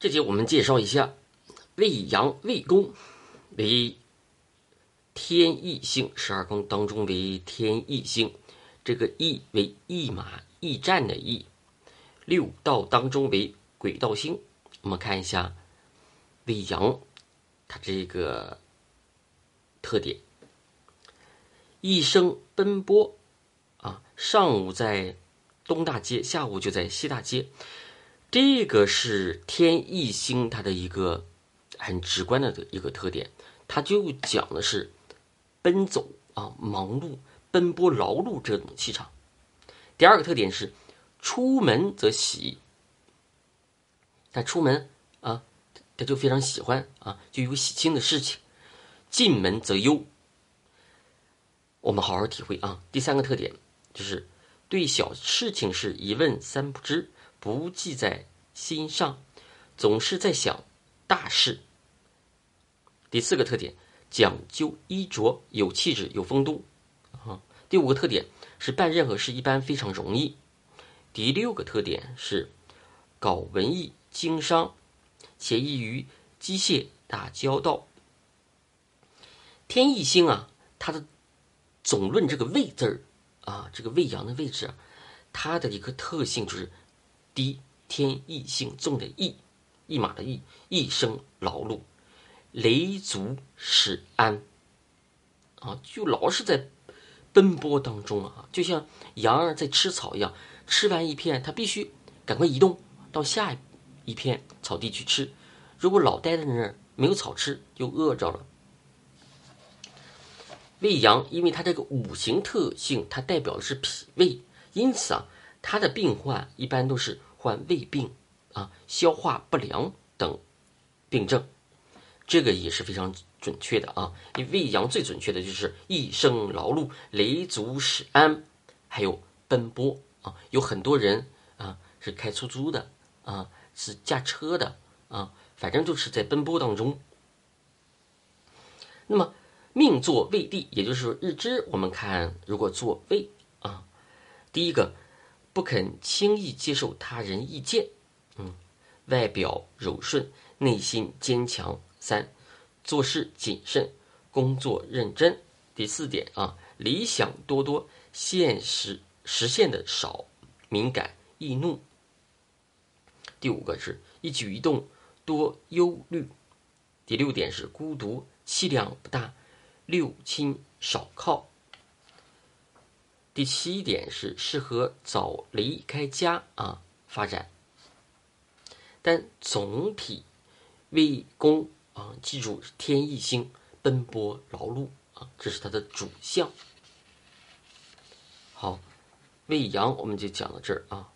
这节我们介绍一下未阳未宫为天意星，十二宫当中为天意星。这个意为驿马驿站的驿，六道当中为轨道星。我们看一下未阳，它这个特点：一生奔波啊，上午在东大街，下午就在西大街。这个是天意星它的一个很直观的一个特点，它就讲的是奔走啊、忙碌、奔波劳碌这种气场。第二个特点是出门则喜，他出门啊，他就非常喜欢啊，就有喜庆的事情；进门则忧。我们好好体会啊。第三个特点就是对小事情是一问三不知。不记在心上，总是在想大事。第四个特点，讲究衣着，有气质，有风度。啊，第五个特点是办任何事一般非常容易。第六个特点是搞文艺经商，且易于机械打交道。天意星啊，它的总论这个位字儿啊，这个未阳的位置啊，它的一个特性就是。低天意性重的意，一马的意，一生劳碌，雷足使安。啊，就老是在奔波当中啊，就像羊儿在吃草一样，吃完一片，它必须赶快移动到下一片草地去吃。如果老待在那儿没有草吃，就饿着了。胃阳，因为它这个五行特性，它代表的是脾胃，因此啊。他的病患一般都是患胃病啊、消化不良等病症，这个也是非常准确的啊。因为胃阳最准确的就是一生劳碌、累足使安，还有奔波啊。有很多人啊是开出租的啊，是驾车的啊，反正就是在奔波当中。那么命坐胃地，也就是说日支，我们看如果坐胃啊，第一个。不肯轻易接受他人意见，嗯，外表柔顺，内心坚强。三，做事谨慎，工作认真。第四点啊，理想多多，现实实现的少，敏感易怒。第五个是一举一动多忧虑。第六点是孤独，气量不大，六亲少靠。第七点是适合早离开家啊发展，但总体为公啊，记住天意星奔波劳碌啊，这是它的主项。好，未阳我们就讲到这儿啊。